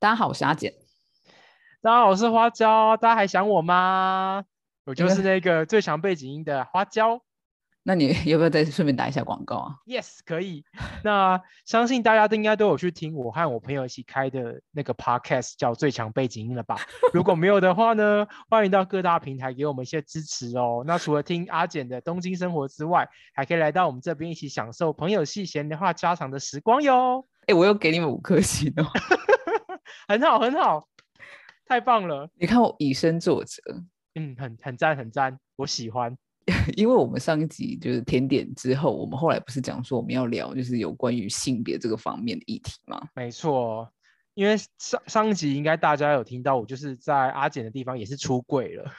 大家好，我是阿简。大家好，我是花椒。大家还想我吗？我就是那个最强背景音的花椒。那你要不要再顺便打一下广告啊？Yes，可以。那相信大家都应该都有去听我和我朋友一起开的那个 Podcast 叫《最强背景音》了吧？如果没有的话呢，欢迎到各大平台给我们一些支持哦。那除了听阿简的东京生活之外，还可以来到我们这边一起享受朋友戏闲的话家常的时光哟。哎，我又给你们五颗星哦，很好，很好，太棒了！你看我以身作则，嗯，很很赞，很赞，我喜欢。因为我们上一集就是甜点之后，我们后来不是讲说我们要聊就是有关于性别这个方面的议题吗？没错，因为上上一集应该大家有听到我就是在阿简的地方也是出柜了。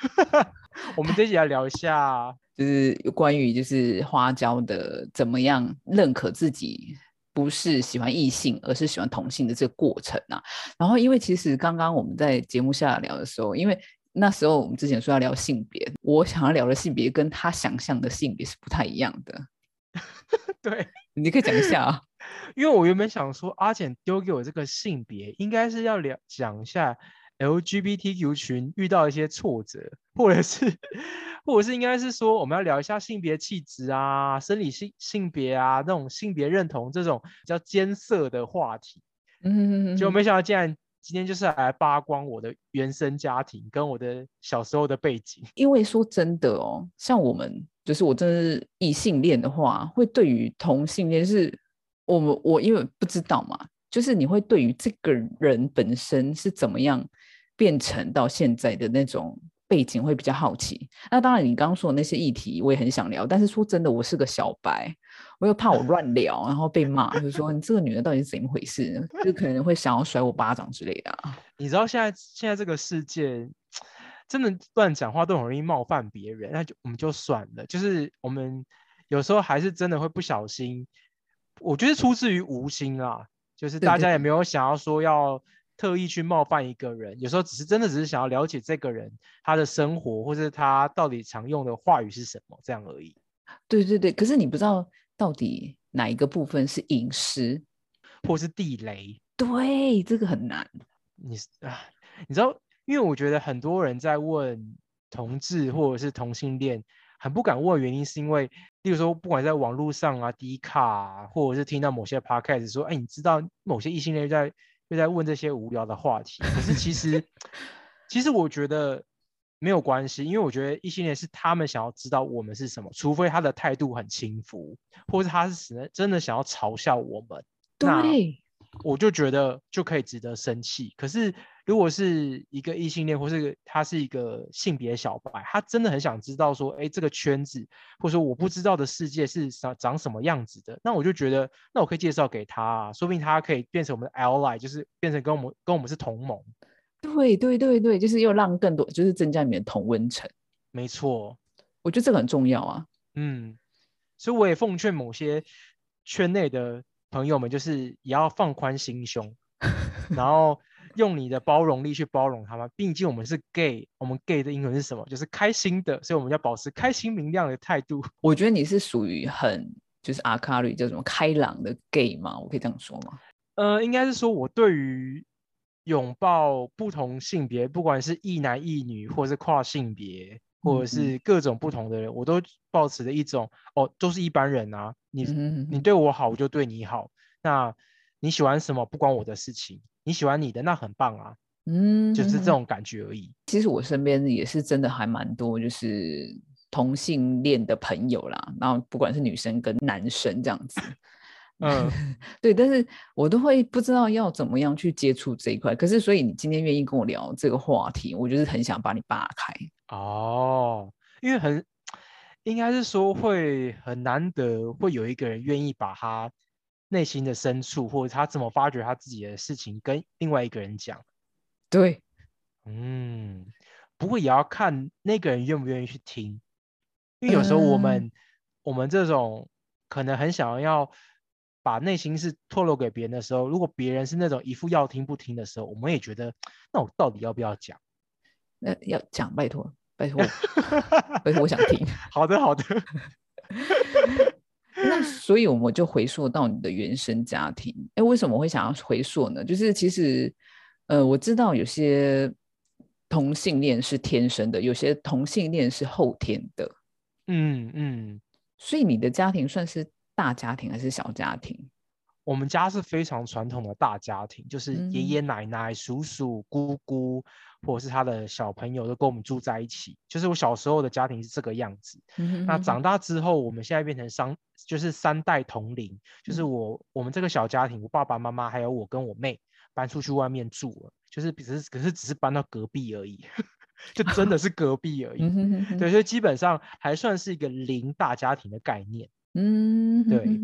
我们这集来聊一下，就是有关于就是花椒的怎么样认可自己不是喜欢异性，而是喜欢同性的这个过程啊。然后因为其实刚刚我们在节目下聊的时候，因为那时候我们之前说要聊性别，我想要聊的性别跟他想象的性别是不太一样的。对，你可以讲一下啊。因为我原本想说阿简丢给我这个性别，应该是要聊讲一下 LGBTQ 群遇到一些挫折，或者是，或者是应该是说我们要聊一下性别气质啊、生理性性别啊、那种性别认同这种比较艰涩的话题。嗯，就没想到竟然。今天就是来扒光我的原生家庭跟我的小时候的背景，因为说真的哦，像我们就是我真的是异性恋的话，会对于同性恋是，我们我因为不知道嘛，就是你会对于这个人本身是怎么样变成到现在的那种。背景会比较好奇，那当然你刚刚说的那些议题我也很想聊，但是说真的，我是个小白，我又怕我乱聊，然后被骂，就是说你这个女的到底是怎么回事，就可能会想要甩我巴掌之类的。你知道现在现在这个世界真的乱讲话都很容易冒犯别人，那就我们就算了，就是我们有时候还是真的会不小心，我觉得出自于无心啊，就是大家也没有想要说要。特意去冒犯一个人，有时候只是真的只是想要了解这个人他的生活，或者他到底常用的话语是什么，这样而已。对对对，可是你不知道到底哪一个部分是隐私，或是地雷。对，这个很难。你啊，你知道，因为我觉得很多人在问同志或者是同性恋，很不敢问，原因是因为，例如说，不管在网络上啊、低卡，或者是听到某些 podcast 说，哎，你知道某些异性恋在。就在问这些无聊的话题，可是其实，其实我觉得没有关系，因为我觉得异性恋是他们想要知道我们是什么，除非他的态度很轻浮，或者他是真的想要嘲笑我们。对。我就觉得就可以值得生气。可是如果是一个异性恋，或是他是一个性别小白，他真的很想知道说，哎，这个圈子，或者说我不知道的世界是长长什么样子的，那我就觉得，那我可以介绍给他，说不定他可以变成我们的 ally，就是变成跟我们跟我们是同盟。对对对对，就是又让更多，就是增加你们的同温层。没错，我觉得这个很重要啊。嗯，所以我也奉劝某些圈内的。朋友们，就是也要放宽心胸，然后用你的包容力去包容他们。毕竟我们是 gay，我们 gay 的英文是什么？就是开心的，所以我们要保持开心明亮的态度。我觉得你是属于很就是阿卡里叫什么开朗的 gay 吗？我可以这样说吗？呃，应该是说我对于拥抱不同性别，不管是一男一女，或者是跨性别。或者是各种不同的人，我都保持着一种哦，都是一般人啊。你你对我好，我就对你好。那你喜欢什么，不关我的事情。你喜欢你的，那很棒啊。嗯，就是这种感觉而已。其实我身边也是真的还蛮多，就是同性恋的朋友啦。然后不管是女生跟男生这样子。嗯，对，但是我都会不知道要怎么样去接触这一块。可是，所以你今天愿意跟我聊这个话题，我就是很想把你扒开。哦，因为很应该是说会很难得，会有一个人愿意把他内心的深处，或者他怎么发掘他自己的事情，跟另外一个人讲。对，嗯，不过也要看那个人愿不愿意去听，因为有时候我们我们这种可能很想要。把内心是透露给别人的时候，如果别人是那种一副要听不听的时候，我们也觉得，那我到底要不要讲？那要讲，拜托，拜托，拜托，我想听。好的，好的。那所以我们就回溯到你的原生家庭。哎，为什么会想要回溯呢？就是其实呃，我知道有些同性恋是天生的，有些同性恋是后天的。嗯嗯，所以你的家庭算是大家庭还是小家庭？我们家是非常传统的大家庭，就是爷嗯爷奶奶、叔叔、姑姑，或者是他的小朋友都跟我们住在一起。就是我小时候的家庭是这个样子。那嗯长大之后，我们现在变成三，就是三代同龄，就是嗯我我们这个小家庭，我爸爸妈妈还有我跟我妹搬出去外面住了，就是只是可是只是搬到隔壁而已，就真的是隔壁而已。对，所以基本上还算是一个零大家庭的概念。嗯，对。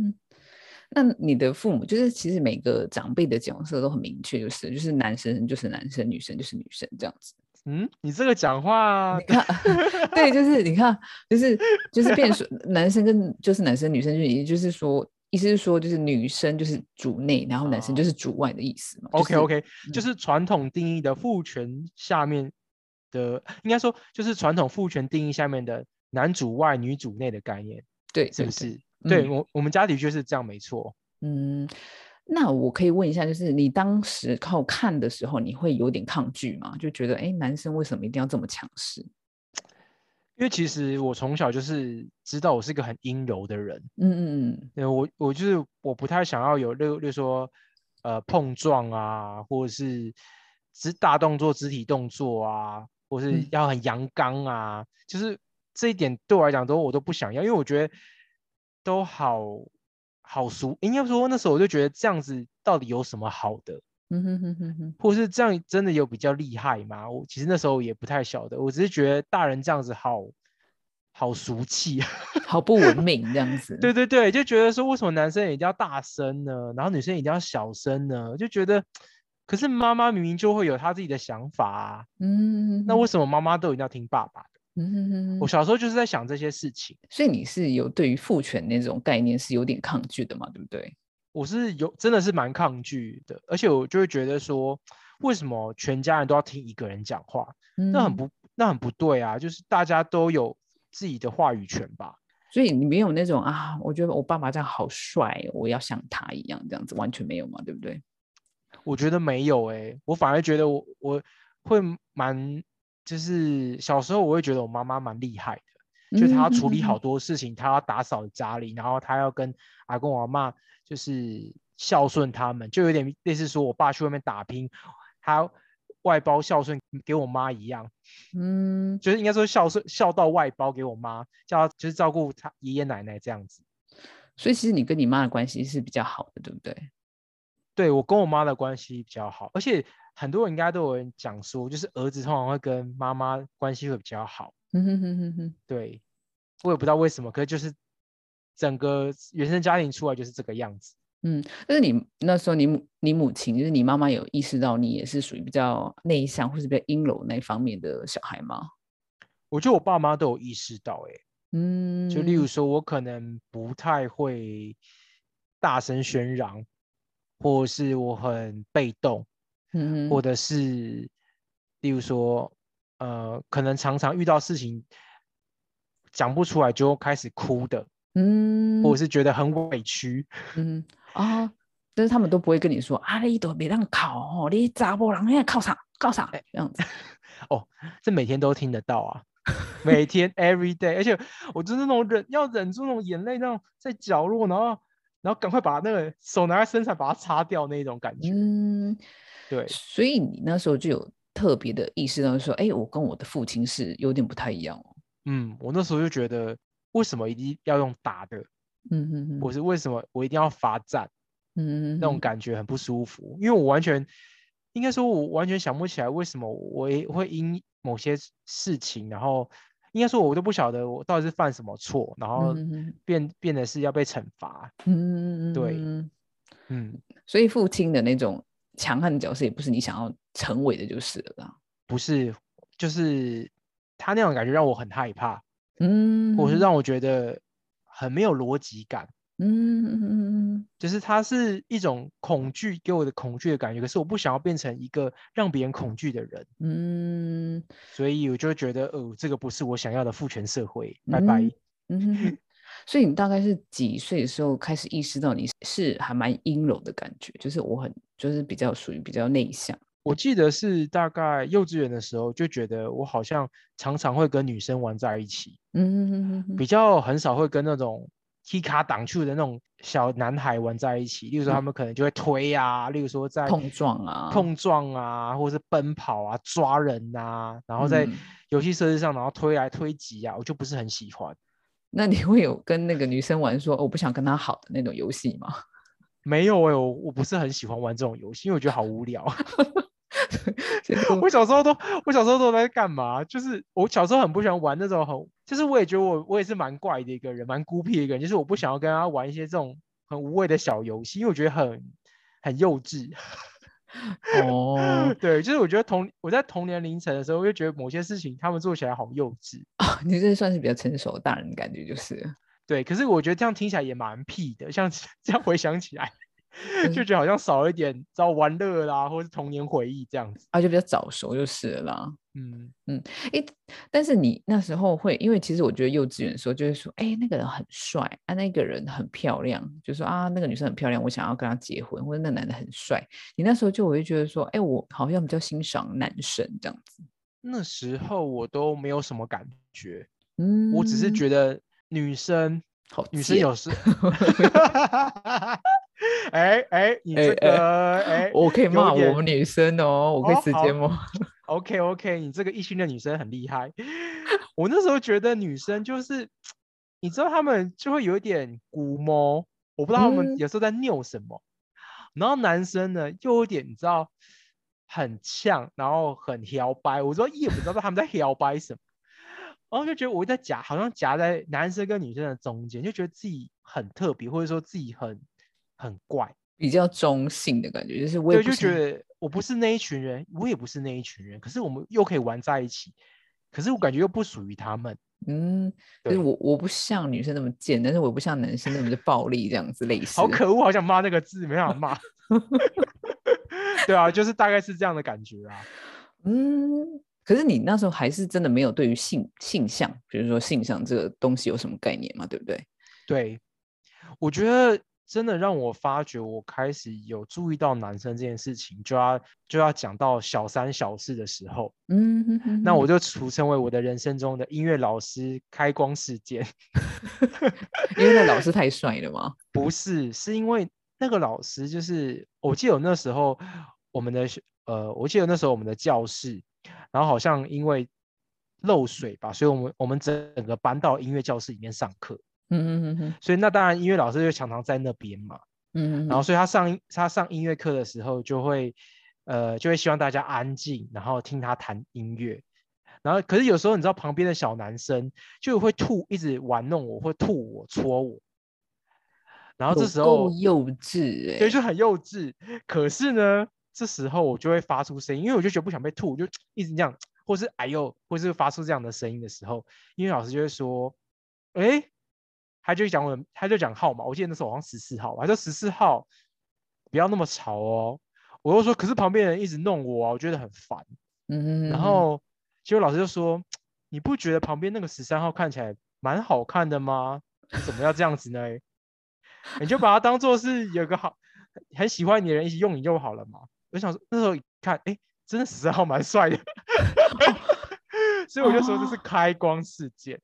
那你的父母就是其实每个长辈的角色都很明确，就是就是男生就是男生，女生就是女生这样子。嗯，你这个讲话你，看，对，就是你看，就是就是变成说男生跟就是男生女生，就也就是说，意思是说就是女生就是主内，然后男生就哦是主外的意思嘛。OK 就是 OK，就嗯是传统定义的父权下面的，应该说就是传统父权定义下面的男主外女主内的概念，对，对对是不是？对嗯我我们家的确是这样，没错。嗯，那我可以问一下，就是你当时靠看的时候，你会有点抗拒吗？就觉得，哎，男生为什么一定要这么强势？因为其实我从小就是知道我是一个很阴柔的人，嗯嗯嗯对我我就是我不太想要有例如说呃碰撞啊，或者是肢大动作、肢体动作啊，或是嗯要很阳刚啊，就是这一点对我来讲都我都不想要，因为我觉得都好好俗，应该说那时候我就觉得这样子到底有什么好的，嗯哼哼哼哼，或是这样真的有比较厉害吗？我其实那时候也不太晓得，我只是觉得大人这样子好好俗气。好不文明这样子。对对对，就觉得说为什么男生一定要大声呢？然后女生一定要小声呢？就觉得，可是妈妈明明就会有她自己的想法啊，嗯，那为什么妈妈都一定要听爸爸的？嗯哼哼哼我小时候就是在想这些事情，所以你是有对于父权那种概念是有点抗拒的嘛，对不对？我是有真的是蛮抗拒的，而且我就会觉得说，为什么全家人都要听一个人讲话？那很嗯，不那很不对啊，就是大家都有自己的话语权吧。所以你没有那种啊，我觉得我爸爸这样好帅哦，我要像他一样这样子，完全没有嘛，对不对？我觉得没有诶、我反而觉得我我会蛮，就是小时候我会觉得我妈妈蛮厉害的，就是她要处理好嗯多事情，她要打扫家里，然后她要跟阿公阿妈就是孝顺他们，就有点类似说我爸去外面打拼，他外包孝顺给我妈一样，嗯，就是应该说孝顺孝道外包给我妈，叫她就是照顾她爷爷奶奶这样子。所以其实你跟你妈的关系是比较好的，对不对？对我跟我妈的关系比较好，而且很多人应该都有人讲说，就是儿子通常会跟妈妈关系会比较好。嗯哼哼哼哼，对，我也不知道为什么，可是就是整个原生家庭出来就是这个样子。嗯，但是你那时候你母你母亲就是你妈妈有意识到你也是属于比较内向或是比较阴柔那一方面的小孩吗？我觉得我爸妈都有意识到、欸，嗯，就例如说我可能不太会大声喧嚷，或是我很被动，或者是例如说，呃，可能常常遇到事情讲不出来就开始哭的，嗯，或者是觉得很委屈。嗯啊，但是他们都不会跟你说啊，你都别让考哦，你咋不让人现在靠啥靠啥哎这样子。哦，这每天都听得到啊，每天 every day，而且我就是那种忍要忍住那种眼泪，那种在角落，然后然后赶快把那个手拿在身上把它擦掉那种感觉。嗯，对，所以你那时候就有特别的意识到说，哎，我跟我的父亲是有点不太一样哦。嗯，我那时候就觉得，为什么一定要用打的，嗯嗯嗯，或是为什么我一定要罚站，嗯那种。感觉很不舒服，因为我完全应该说，我完全想不起来为什么我也会因某些事情，然后应该说我都不晓得我到底是犯什么错，然后嗯变变得是要被惩罚。嗯，嗯嗯对嗯，所以父亲的那种强悍的角色也不是你想要成为的，就是了啦。不是，就是他那种感觉让我很害怕，嗯，或是让我觉得很没有逻辑感。嗯嗯嗯嗯就是他是一种恐惧给我的恐惧的感觉，可是我不想要变成一个让别人恐惧的人，嗯所以我就会觉得，哦，这个不是我想要的父权社会，拜拜。嗯哼，所以你大概是几岁的时候开始意识到你是还蛮阴柔的感觉，就是我很就是比较属于比较内向。我记得是大概幼稚园的时候，就觉得我好像常常会跟女生玩在一起，嗯，比较很少会跟那种踢卡挡去的那种小男孩玩在一起。例如说，他们可能就会推啊，例如说在碰撞啊，碰撞啊，或者是奔跑啊、抓人啊，然后在嗯游戏设置上，然后推来推挤啊，我就不是很喜欢。那你会有跟那个女生玩说、哦我不想跟她好的那种游戏吗？没有哎、我我不是很喜欢玩这种游戏，因为我觉得好无聊。我小时候都，我小时候都在干嘛？就是我小时候很不喜欢玩那种很，就是我也觉得我我也是蛮怪的一个人，蛮孤僻的一个人，就是我不想要跟他玩一些这种很无谓的小游戏，因为我觉得很很幼稚。哦，对，就是我觉得同我在童年凌晨的时候，我就觉得某些事情他们做起来好幼稚。你这算是比较成熟的大人的感觉，就是了对，可是我觉得这样听起来也蛮屁的，像 这样回想起来，就嗯觉得好像少了一点，知道玩乐啦，或是童年回忆这样子。啊，就比较早熟就是了啦。嗯，诶，但是你那时候会，因为其实我觉得幼稚园的时候就会说，哎，那个人很帅啊，那个人很漂亮，就说啊，那个女生很漂亮，我想要跟她结婚，或者那男的很帅。你那时候就我会觉得说，哎，我好像比较欣赏男生这样子。那时候我都没有什么感觉，嗯，我只是觉得女生好女生贱有 时，哎哎，你这哎哎个哎，我可以骂我们女生哦，我可以直接骂。OK OK，你这个异性的女生很厉害。我那时候觉得女生就是，你知道她们就会有一点古摸，我不知道她们嗯有时候在拗什么。然后男生呢又有点你知道很呛，然后很摇摆，我说也不知道他们在摇摆什么。然后就觉得我在夹，好像夹在男生跟女生的中间，就觉得自己很特别，或者说自己很很怪。比较中性的感觉，就是我就觉得我不是那一群人，我也不是那一群人，可是我们又可以玩在一起，可是我感觉又不属于他们。嗯，就是我我不像女生那么贱，但是我不像男生那么的暴力这样子类似。好可恶，好想骂那个字，没想骂。对啊，就是大概是这样的感觉啊。嗯，可是你那时候还是真的没有对于性性向，比如说性向这个东西有什么概念嘛？对不对？对，我觉得真的让我发觉，我开始有注意到男生这件事情，就要就要讲到小三小四的时候，嗯哼哼哼那我就俗称为我的人生中的音乐老师开光事件。因为那老师太帅了吗。不是，是因为那个老师就是，我记得我那时候我们的呃，我记得那时候我们的教室，然后好像因为漏水吧，所以我们我们整个搬到音乐教室里面上课，嗯嗯嗯嗯所以那当然音乐老师就常常在那边嘛，嗯哼哼然后所以他上他上音乐课的时候就会呃就会希望大家安静，然后听他弹音乐。然后，可是有时候你知道旁边的小男生就会吐，一直玩弄我，会吐我、戳我。然后这有时候幼稚哎、对，就很幼稚。可是呢，这时候我就会发出声音，因为我就觉得不想被吐，我就一直这样，或是哎呦，或是发出这样的声音的时候，英语老师就会说，哎，他就讲我，他就讲号码，我记得那时候好像十四号吧，他说十四号，不要那么吵哦。我又说，可是旁边人一直弄我啊，我觉得很烦。嗯然后结果老师就说，你不觉得旁边那个十三号看起来蛮好看的吗？你怎么要这样子呢？你就把它当做是有个好很喜欢你的人一起用你就好了嘛。我想说那时候一看，哎，真的十三号蛮帅的，所以我就说这是哦开光事件。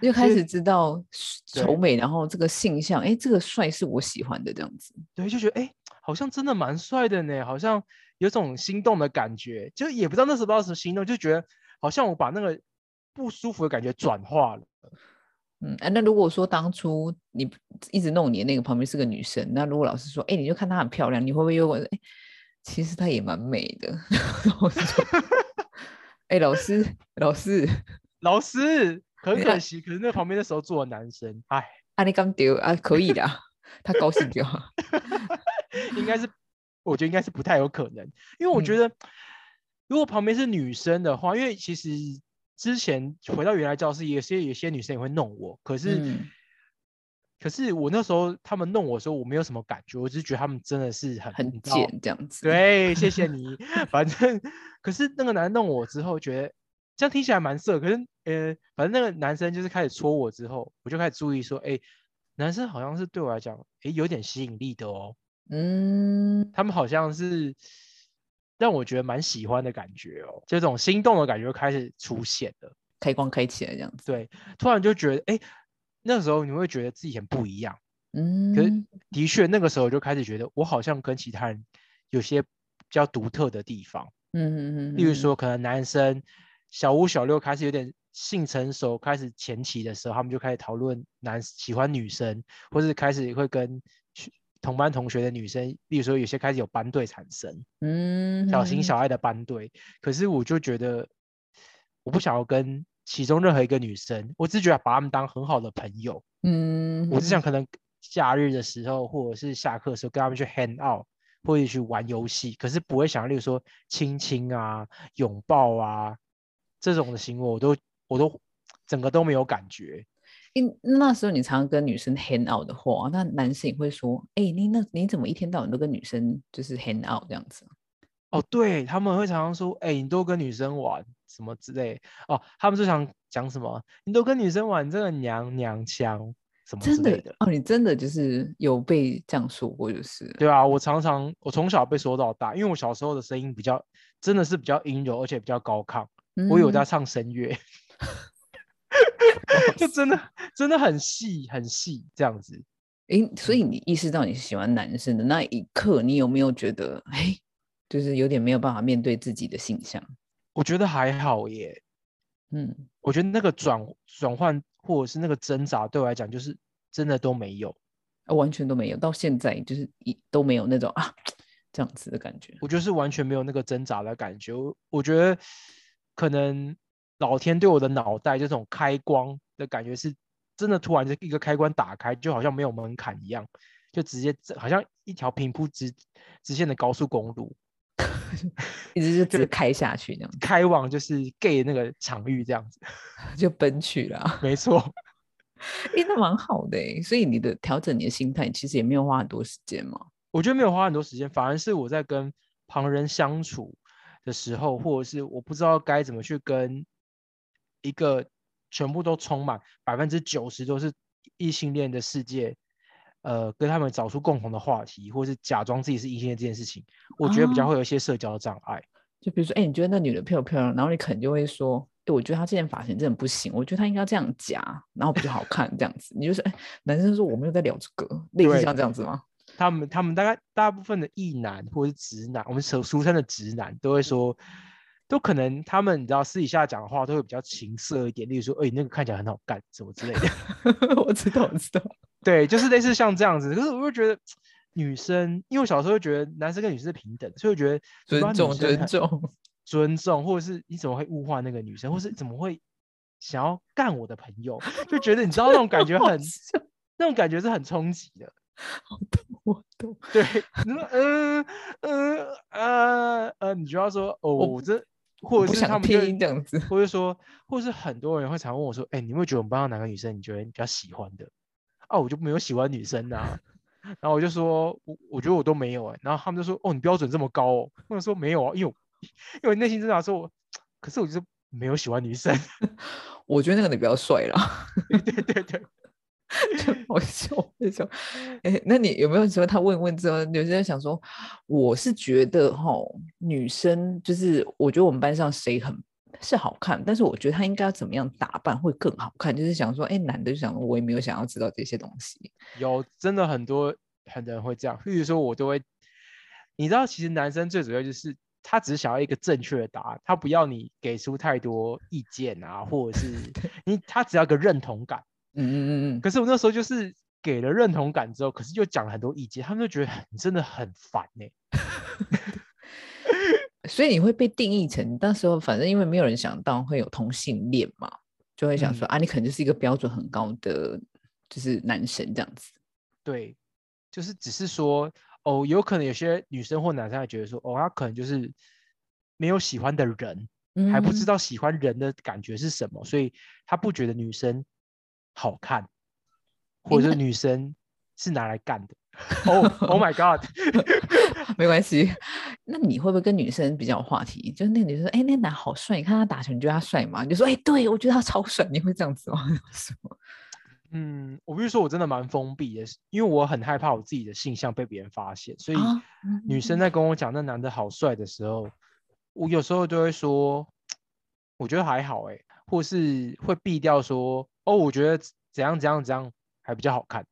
就开始知道丑美，然后这个性向，哎，这个帅是我喜欢的这样子。对，就觉得哎，诶好像真的蛮帅的呢，好像有种心动的感觉，就也不知道那时候不知道什么心动，就觉得好像我把那个不舒服的感觉转化了。嗯，啊，那如果说当初你一直弄你的那个旁边是个女生，那如果老师说，哎，你就看她很漂亮，你会不会又问，哎，其实她也蛮美的？然后我就说，哎，老师，老师，老师，很可惜，可是那旁边那时候坐的男生，哎，啊，你刚丢啊，可以的，他高兴就好。应该是，我觉得应该是不太有可能，因为我觉嗯得如果旁边是女生的话，因为其实之前回到原来教室，有些有些女生也会弄我，可是、嗯可是我那时候他们弄我的时候，我没有什么感觉，我只是觉得他们真的是很很贱这样子。，对，谢谢 你。反正，可是那个男人弄我之后，觉得这样听起来蛮色。可是，呃，反正那个男生就是开始戳我之后，我就开始注意说，哎，男生好像是对我来讲，哎，有点吸引力的哦。嗯，他们好像是让我觉得蛮喜欢的感觉哦，就这种心动的感觉开始出现了。开关开起来这样子，对，突然就觉得，哎，那时候你会觉得自己很不一样。嗯，可是的确，那个时候就开始觉得，我好像跟其他人有些比较独特的地方。嗯嗯嗯，例如说，可能男生小五、小六开始有点性成熟，开始前期的时候，他们就开始讨论男喜欢女生，或是开始会跟同班同学的女生，例如说有些开始有班队产生，嗯，小情小爱的班队。可是我就觉得，我不想要跟其中任何一个女生，我只觉得把他们当很好的朋友。嗯，我只想可能假日的时候，或者是下课的时候，跟他们去 hang out，或者去玩游戏。可是不会想，例如说亲亲啊、拥抱啊这种的行为，我都我都整个都没有感觉。因那时候你常常跟女生 hang out 的话，那男生也会说：“哎，你那你怎么一天到晚都跟女生就是 hang out 这样子？”哦，对他们会常常说：“哎，你都跟女生玩什么之类。”哦，他们就想讲什么？你都跟女生玩这个娘娘腔什么之类的？哦，你真的就是有被这样说过，就是对啊。我常常我从小被说到大，因为我小时候的声音比较真的是比较阴柔，而且比较高亢。我有在唱声乐。就真的真的很细很细这样子，哎，所以你意识到你是喜欢男生的那一刻，你有没有觉得，哎，就是有点没有办法面对自己的形象？我觉得还好耶，嗯，我觉得那个转转换或者是那个挣扎，对我来讲就是真的都没有，完全都没有，到现在就是一都没有那种啊这样子的感觉。我就是完全没有那个挣扎的感觉，我我觉得可能。老天对我的脑袋这种开光的感觉是真的，突然就一个开关打开，就好像没有门槛一样，就直接好像一条平铺直直线的高速公路，一直就直接开下去那样，开往就是 gay 那个场域这样子，就奔去了。没错，哎，那蛮好的所以你的调整你的心态，其实也没有花很多时间嘛。我觉得没有花很多时间，反而是我在跟旁人相处的时候，或者是我不知道该怎么去跟。一个全部都充满百分之九十都是异性恋的世界，呃，跟他们找出共同的话题，或是假装自己是异性恋这件事情，我觉得比较会有一些社交的障碍。就比如说，哎，你觉得那女的漂不漂亮？然后你可能就会说，哎，我觉得她这件发型真的不行，我觉得她应该这样夹，然后比较好看这样子。你就是，哎，男生说我没有在聊这个，类似像这样子吗？他们他们大概大部分的异男或者是直男，我们俗俗称的直男，都会说。都可能，他们你知道私底下讲的话都会比较情色一点，例如说，哎，那个看起来很好干，什么之类的。我知道，我知道。对，就是类似像这样子。可是我又觉得，女生，因为我小时候觉得男生跟女生是平等，所以我觉得尊重、尊重、尊重，或者是你怎么会物化那个女生，或是怎么会想要干我的朋友，就觉得你知道那种感觉 很，那种感觉是很冲击的。好懂，我懂。对，嗯嗯呃呃，你就要说哦，我这。或者是他们这样子，或者说，或者是很多人会常问我说：“哎，你会觉得我们班上哪个女生你觉得比较喜欢的？”啊，我就没有喜欢女生呐。然后我就说：“我我觉得我都没有哎。”然后他们就说：“哦，你标准这么高哦。”或者说没有啊，因为 因为内心挣扎说：“可是我就是没有喜欢女生。” 我觉得那个你比较帅啦。对 对对。我 笑，我笑。哎，那你有没有说他问问之后，有些人想说，我是觉得哈，女生就是我觉得我们班上谁很是好看，但是我觉得他应该要怎么样打扮会更好看，就是想说，哎，男的就想我也没有想要知道这些东西。有真的很多很多人会这样，例如说我都会，你知道，其实男生最主要就是他只是想要一个正确的答案，他不要你给出太多意见啊，或者是 你他只要个认同感。嗯嗯嗯嗯，可是我那时候就是给了认同感之后，可是又讲了很多意见，他们就觉得你真的很烦呢。所以你会被定义成那时候，反正因为没有人想到会有同性恋嘛，就会想说啊，你可能就是一个标准很高的就是男神这样子。对，就是只是说哦，有可能有些女生或男生会觉得说哦，他可能就是没有喜欢的人，还不知道喜欢人的感觉是什么，所以他不觉得女生。好看，或者女生是拿来干的。哦，Oh my God，没关系。那你会不会跟女生比较有话题？就是那个女生说：“哎，那男好帅，你看他打球，你觉得他帅吗？”你就说：“哎，对我觉得他超帅。”你会这样子吗？嗯，我必须说，我真的蛮封闭的，因为我很害怕我自己的性向被别人发现，所以啊女生在跟我讲那男的好帅的时候，我有时候就会说，我觉得还好哎，或是会避掉说，哦，我觉得怎样怎样怎样还比较好看，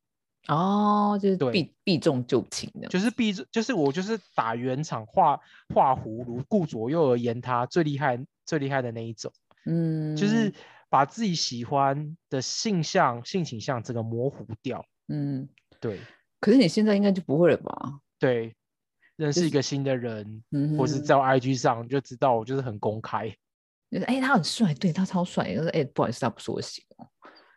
哦，就是避避重就轻的，就是避，就是我就是打圆场画画葫芦，顾左右而言他，最厉害最厉害的那一种。嗯，就是把自己喜欢的性向、性倾向整个模糊掉。嗯，对可是你现在应该就不会了吧？对，认识一个新的人，嗯哼或是在 IG 上就知道我就是很公开。就是哎、他很帅，对他超帅，就是哎、不好意思，他不是我喜欢。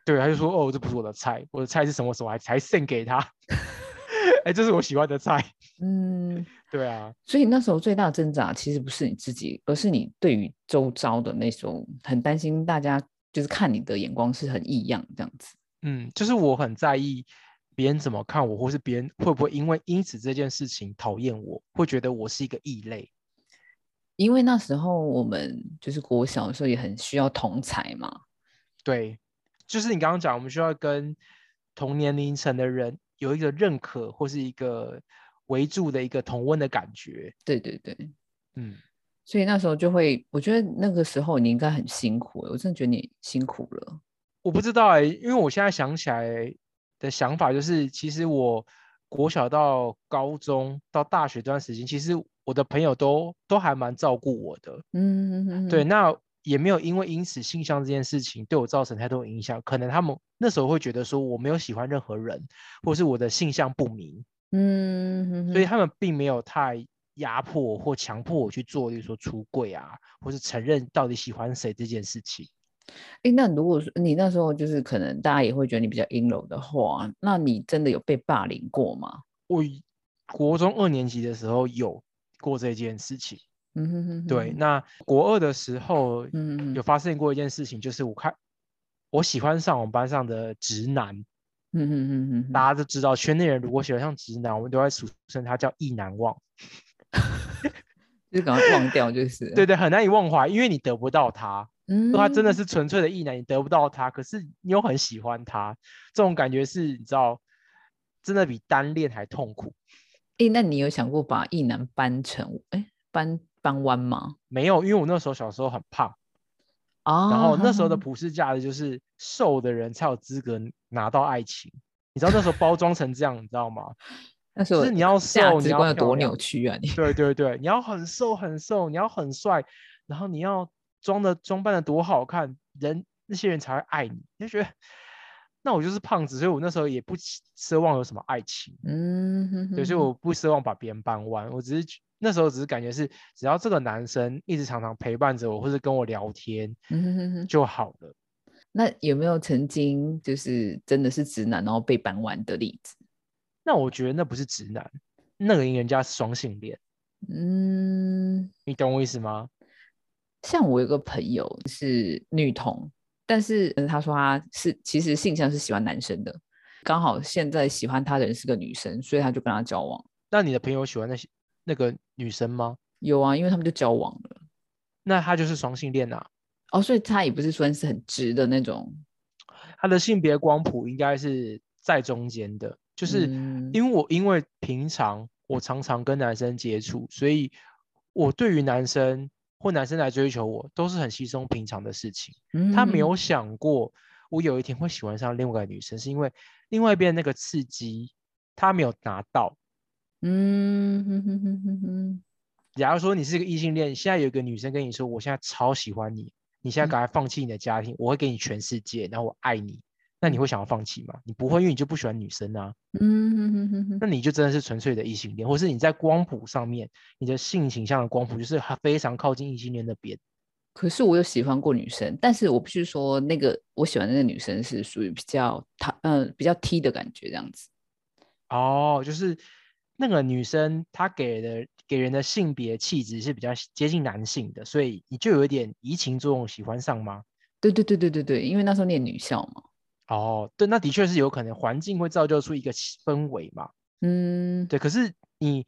对，他就说哦，这不是我的菜，我的菜是什么什么，还才 send 给他。哎，这是我喜欢的菜。嗯，对啊，所以那时候最大的挣扎其实不是你自己，而是你对于周遭的那种很担心，大家就是看你的眼光是很异样这样子。嗯，就是我很在意别人怎么看我，或是别人会不会因为因此这件事情讨厌我，会觉得我是一个异类。因为那时候我们就是国小的时候也很需要同才嘛，对，就是你刚刚讲，我们需要跟同年龄层的人有一个认可或是一个围住的一个同温的感觉。对对对，嗯，所以那时候就会，我觉得那个时候你应该很辛苦欸，我真的觉得你辛苦了。我不知道哎、因为我现在想起来的想法就是，其实我国小到高中到大学这段时间，其实我的朋友都都还蛮照顾我的。嗯，对，那也没有因为因此性向这件事情对我造成太多影响。可能他们那时候会觉得说我没有喜欢任何人，或是我的性向不明。嗯，所以他们并没有太压迫或强迫我去做，例如说出柜啊，或是承认到底喜欢谁这件事情。哎，那如果说你那时候就是可能大家也会觉得你比较阴柔的话，那你真的有被霸凌过吗？我国中二年级的时候有过这件事情，嗯哼哼对。那国二的时候嗯有发生过一件事情，就是我看我喜欢上我们班上的直男，嗯哼哼哼哼，大家都知道，圈内人如果喜欢上直男，我们都会俗称他叫意难忘。就是赶快忘掉，就是对，对，很难以忘怀，因为你得不到他。嗯，他真的是纯粹的意男，你得不到他，可是你又很喜欢他，这种感觉是你知道，真的比单恋还痛苦。哎，那你有想过把异男搬成哎搬搬弯吗？没有，因为我那时候小时候很胖，哦，然后那时候的 普世价值就是瘦的人才有资格拿到爱情。你知道那时候包装成这样，你知道吗？那时候是你要瘦，你要多扭曲啊！你对对对，你要很瘦很瘦，你要很帅，然后你要装的装扮的多好看，人那些人才会爱你。你就觉得，那我就是胖子，所以我那时候也不期奢望有什么爱情。嗯哼哼对，所以我不奢望把别人搬弯，我只是觉那时候只是感觉是，只要这个男生一直常常陪伴着我，或者跟我聊天嗯哼哼哼就好了。那有没有曾经就是真的是直男然后被搬弯的例子？那我觉得那不是直男，那个人家是双性恋，嗯，你懂我意思吗？像我有个朋友是女同，但是呃她说她是其实性向是喜欢男生的，刚好现在喜欢他的人是个女生，所以她就跟他交往。那你的朋友喜欢那些那个女生吗？有啊，因为他们就交往了。那他就是双性恋啊，哦，所以他也不是算是很直的那种，他的性别光谱应该是在中间的，就是嗯因为我因为平常我常常跟男生接触，所以我对于男生或男生来追求我都是很稀松平常的事情。他没嗯有想过我有一天会喜欢上另外一个女生，是因为另外一边那个刺激他没有拿到。嗯哼哼哼哼哼，假如说你是一个异性恋，现在有一个女生跟你说我现在超喜欢你，你现在嗯赶快放弃你的家庭，我会给你全世界，然后我爱你，那你会想要放弃吗？你不会，因为你就不喜欢女生啊。嗯哼哼哼哼，那你就真的是纯粹的异性恋，或是你在光谱上面，你的性倾向的光谱就是还非常靠近异性恋那边。可是我有喜欢过女生，但是我必须说，那个我喜欢的那个女生是属于比较她呃比较 T 的感觉这样子。哦，就是那个女生她给的给人的性别气质是比较接近男性的，所以你就有一点移情作用，喜欢上吗？对对对对对对，因为那时候念女校嘛。哦，对，那的确是有可能环境会造就出一个氛围嘛。嗯，对，可是你，因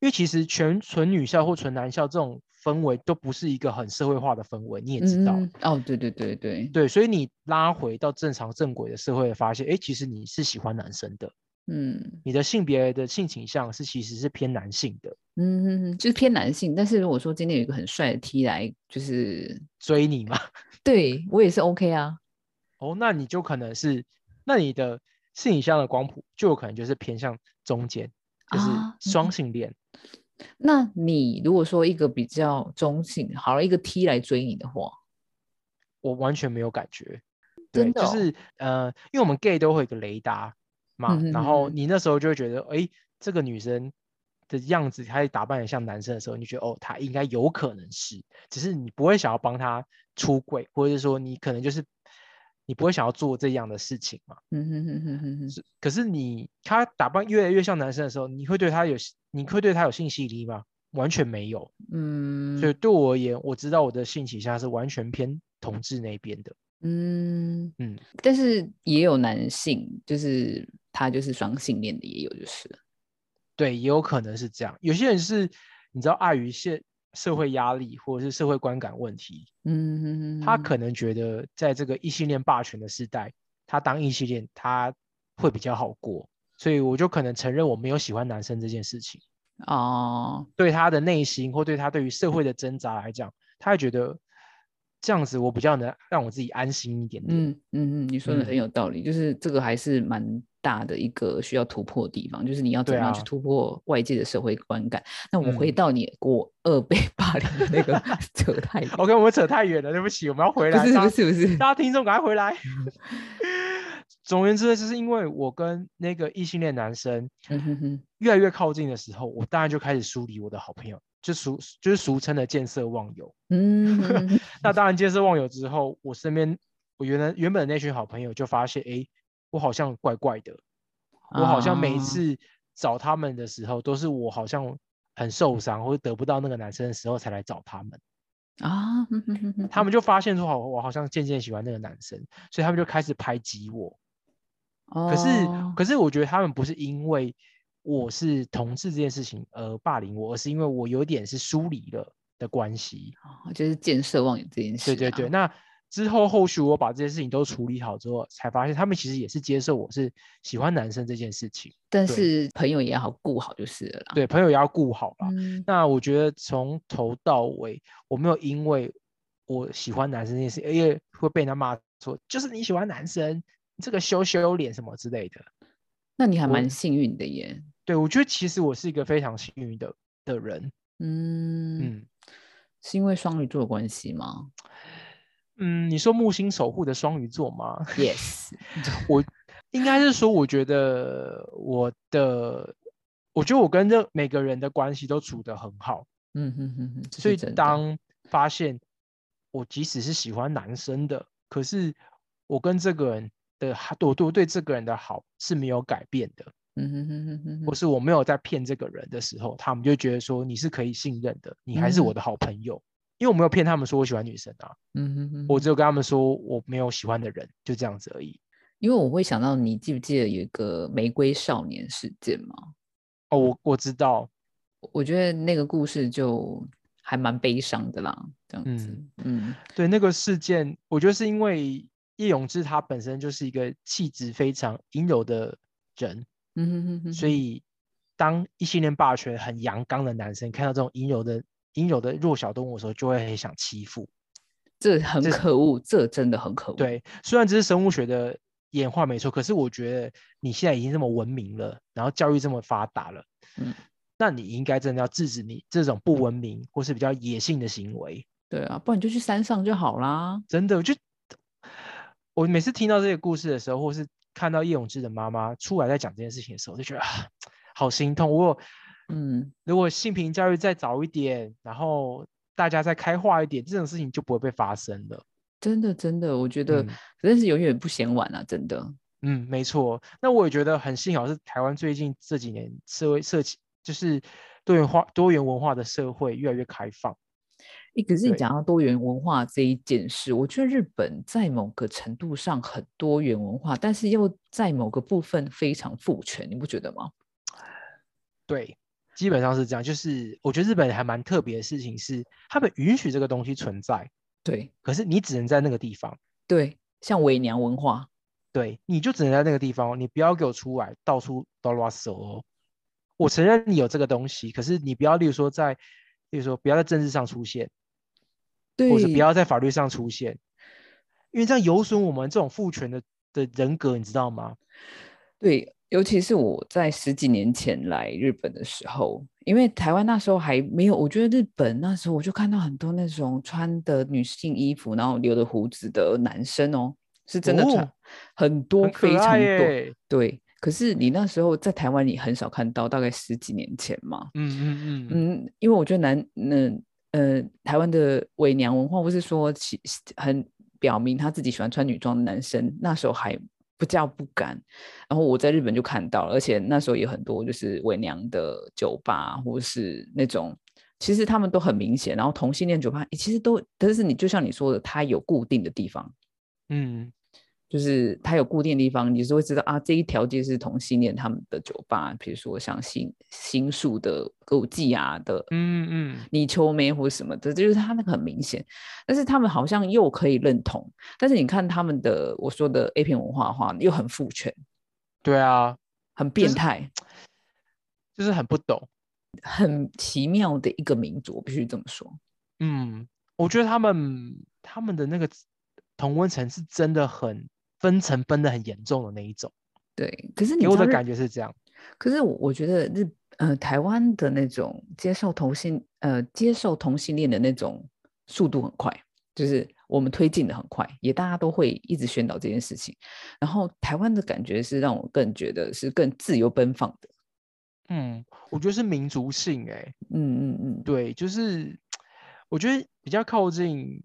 为其实全纯女校或纯男校这种氛围都不是一个很社会化的氛围，你也知道。嗯哦，对对对对，对，所以你拉回到正常正轨的社会，发现，哎，其实你是喜欢男生的，嗯你的性别的性倾向是其实是偏男性的，嗯，就是偏男性。但是如果说今天有一个很帅的 T 来，就是追你嘛。对我也是 OK 啊。哦，那你就可能是，那你的性倾向的光谱就有可能就是偏向中间，就是啊双性恋。那你如果说一个比较中性，好了，一个 T 来追你的话，我完全没有感觉。对，真的哦就是呃，因为我们 gay 都会有一个雷达嘛，嗯然后你那时候就会觉得，哎，这个女生的样子，她打扮得像男生的时候，你就觉得哦，她应该有可能是，只是你不会想要帮她出轨，或者是说你可能就是你不会想要做这样的事情嘛。嗯哼哼哼哼哼，是，可是你她打扮越来越像男生的时候，你会对她有你会对她有性吸引力吗？完全没有。嗯，所以对我而言，我知道我的性取向是完全偏同志那边的。嗯嗯，但是也有男性，就是他就是双性恋的，也有就是。对，也有可能是这样。有些人是，你知道，碍于现社会压力或者是社会观感问题，嗯哼哼哼，他可能觉得在这个异性恋霸权的时代，他当异性恋他会比较好过。所以我就可能承认我没有喜欢男生这件事情。哦，对他的内心或对他对于社会的挣扎来讲，他会觉得这样子我比较能让我自己安心一点点。嗯嗯嗯，你说的很嗯有道理，就是这个还是蛮大的一个需要突破的地方，就是你要怎样去啊突破外界的社会观感。那我回嗯到你国二被霸凌的那个 扯太远，OK，我们扯太远了，对不起，我们要回来。不是大不是不是，大家听众赶快回来。总而言之，就是因为我跟那个异性恋男生越来越靠近的时候，我当然就开始疏离我的好朋友，就俗就是俗称的见色忘友。嗯 那当然见色忘友之后，我身边我原来原本的那群好朋友就发现，哎，我好像怪怪的，我好像每一次找他们的时候，都是我好像很受伤或者得不到那个男生的时候才来找他们。啊，他们就发现说，好，我好像渐渐喜欢那个男生，所以他们就开始排挤我。可是，哦可是我觉得他们不是因为我是同志这件事情而霸凌我，而是因为我有点是疏离了的关系。哦就是见色忘友这件事、啊。对对对，那之后后续我把这些事情都处理好之后，才发现他们其实也是接受我是喜欢男生这件事情。但是朋友也要好顾好就是了啦。对，朋友也要顾好啦。嗯，那我觉得从头到尾，我没有因为我喜欢男生这件事，因为会被人家骂说，就是你喜欢男生，你这个羞羞脸什么之类的。那你还我蛮幸运的耶。对我觉得其实我是一个非常幸运的的人。嗯，嗯是因为双鱼座的关系吗嗯，你说木星守护的双鱼座吗？？Yes，我应该是说，我觉得我的，我觉得我跟这每个人的关系都处得很好，嗯哼哼哼，所以当发现我即使是喜欢男生的，可是我跟这个人的好，我对我对这个人的好是没有改变的，嗯哼哼哼哼哼，或是我没有在骗这个人的时候，他们就觉得说你是可以信任的，你还是我嗯的好朋友，因为我没有骗他们说我喜欢女生啊，嗯哼哼哼，我只有跟他们说我没有喜欢的人，就这样子而已。因为我会想到，你记不记得有一个玫瑰少年事件吗？哦，我我知道，我觉得那个故事就还蛮悲伤的啦，这样子，嗯对那个事件，我觉得是因为叶永志他本身就是一个气质非常阴柔的人，嗯哼哼哼，所以当一性恋霸权很阳刚的男生看到这种阴柔的阴柔的弱小动物的时候，就会很想欺负。这很可恶，这真的很可恶。，对，虽然这是生物学的演化没错，可是我觉得你现在已经这么文明了，然后教育这么发达了，嗯，那你应该真的要制止你这种不文明或是比较野性的行为。对啊，不然你就去山上就好啦。真的，我就我每次听到这个故事的时候，或是看到叶永志的妈妈出来在讲这件事情的时候，我就觉得啊，好心痛。如果嗯，如果性平教育再早一点，然后大家再开化一点，这种事情就不会被发生了。真的真的，我觉得嗯真是永远不嫌晚啊，真的。嗯，没错。那我也觉得很幸好是台湾最近这几年社会社企就是多元化、多元文化的社会越来越开放。诶，可是你讲到多元文化这一件事，我觉得日本在某个程度上很多元文化，但是又在某个部分非常父权，你不觉得吗？对，基本上是这样。就是我觉得日本还蛮特别的事情是，他们允许这个东西存在，对可是你只能在那个地方，对，像伪娘文化，对，你就只能在那个地方，你不要给我出来到处都乱手哦。我承认你有这个东西，可是你不要，例如说在，例如说不要在政治上出现，对，或者不要在法律上出现，因为这样有损我们这种父权的的人格，你知道吗？对，尤其是我在十几年前来日本的时候，因为台湾那时候还没有，我觉得日本那时候我就看到很多那种穿的女性衣服，然后留着胡子的男生哦，是真的穿、哦很多，非常多。对，可是你那时候在台湾，你很少看到，大概十几年前嘛。嗯嗯嗯，嗯，因为我觉得男，那呃，台湾的伪娘文化不是说其很表明他自己喜欢穿女装的男生，那时候还不叫不敢。然后我在日本就看到了，而且那时候也很多就是伪娘的酒吧，或是那种，其实他们都很明显。然后同性恋酒吧其实都，但是你就像你说的，它有固定的地方，嗯，就是它有固定的地方，你是会知道啊，这一条街是同性恋他们的酒吧，比如说像新新宿的歌舞伎啊的，嗯嗯，泥鳅妹或什么的，就是他那个很明显。但是他们好像又可以认同，但是你看他们的我说的 A 片文化的话，又很父权，对啊，很就是变态，就是很不懂。很奇妙的一个民族，我必须这么说。嗯，我觉得他们他们的那个同温层是真的很分层分的很严重的那一种，对，可是你给我的感觉是这样。可是我我觉得日呃台湾的那种接受同性呃接受同性恋的那种速度很快，就是我们推进的很快，也大家都会一直宣导这件事情。然后台湾的感觉是让我更觉得是更自由奔放的。嗯，我觉得是民族性哎、嗯嗯嗯，对，就是 我觉得比较靠近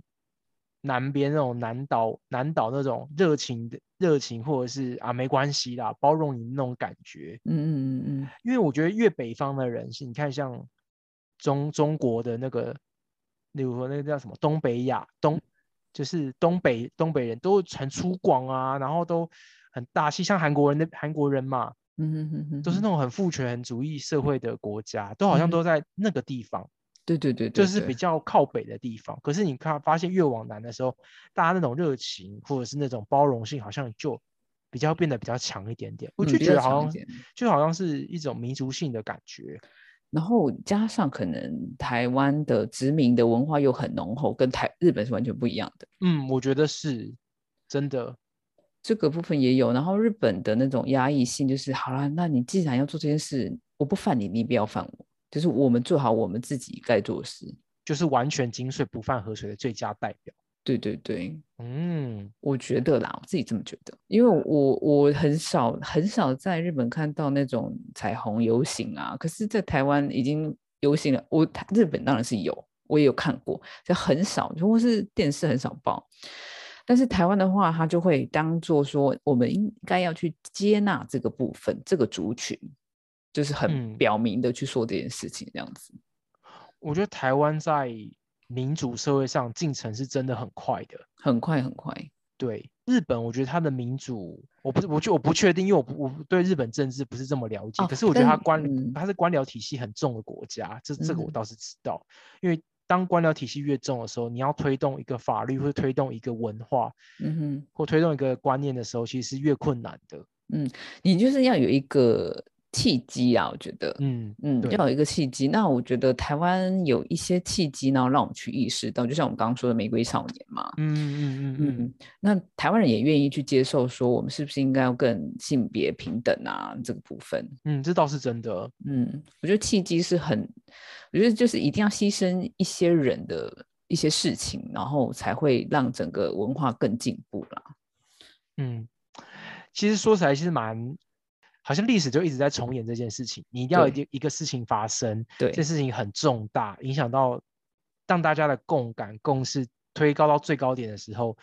南边那种南岛南岛那种热情的热情，或者是啊没关系啦，包容你那种感觉。嗯嗯嗯嗯，因为我觉得越北方的人是，你看像中中国的那个，例如说那个叫什么东北亚东，就是东北东北人都很粗犷啊，然后都很大气，像韩国人的韩国人嘛，嗯哼哼哼，都是那种很父权主义社会的国家，都好像嗯都在那个地方，对对对对，对就是比较靠北的地方。可是你看发现越往南的时候，大家那种热情或者是那种包容性，好像就比较变得比较强一点点。我就觉得好像就好像是一种民族性的感觉。然后加上可能台湾的殖民的文化又很浓厚，跟台日本是完全不一样的。嗯，我觉得是真的。这个部分也有，然后日本的那种压抑性，就是好了，那你既然要做这件事，我不犯你，你不要犯我，就是我们做好我们自己该做的事。就是完全井水不犯河水的最佳代表。对对对，嗯，我觉得啦，我自己这么觉得，因为我我很少很少在日本看到那种彩虹游行啊，可是，在台湾已经游行了。我台日本当然是有，我也有看过，就很少，或是电视很少报。但是台湾的话，它就会当做说，我们应该要去接纳这个部分，这个族群，就是很嗯表明的去说这件事情，这样子。我觉得台湾在民主社会上进程是真的很快的。很快很快，对日本，我觉得它的民主，我不是，我就我不确定，因为我不我对日本政治不是这么了解。哦可是我觉得它但官，嗯它是官僚体系很重的国家，这这个我嗯倒是知道。因为当官僚体系越重的时候，你要推动一个法律或推动一个文化嗯哼。或推动一个观念的时候，其实是越困难的。嗯你就是要有一个契机啊，我觉得，嗯嗯，对要有一个契机。那我觉得台湾有一些契机，然后让我们去意识到，就像我们刚刚说的玫瑰少年嘛，嗯嗯嗯嗯嗯，那台湾人也愿意去接受说，我们是不是应该要更性别平等啊这个部分，嗯，这倒是真的。嗯，我觉得契机是很，我觉得就是一定要牺牲一些人的一些事情，然后才会让整个文化更进步啦。嗯，其实说起来，其实蛮，好像历史就一直在重演这件事情。你一定要有一一个事情发生，对这事情很重大，影响到让大家的共感、共识推高到最高点的时候，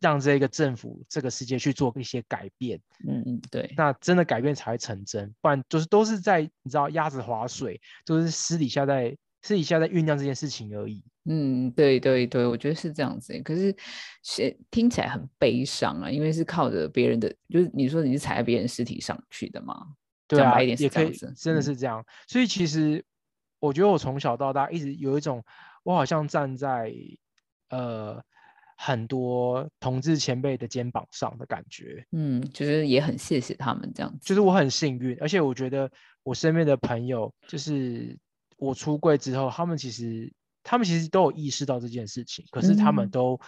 让这个政府、这个世界去做一些改变，嗯嗯，对，那真的改变才会成真，不然就是都是在你知道鸭子划水，都是私底下在私底下在酝酿这件事情而已。嗯，对对对，我觉得是这样子欸。可是是听起来很悲伤啊，因为是靠着别人的，就是你说你是踩在别人尸体上去的嘛。对啊，讲白一点是也可以这样子，真的嗯是这样。所以其实我觉得我从小到大一直有一种，我好像站在呃很多同志前辈的肩膀上的感觉。嗯，就是也很谢谢他们这样子，就是我很幸运，而且我觉得我身边的朋友，就是我出柜之后，他们其实他们其实都有意识到这件事情，可是他们嗯都、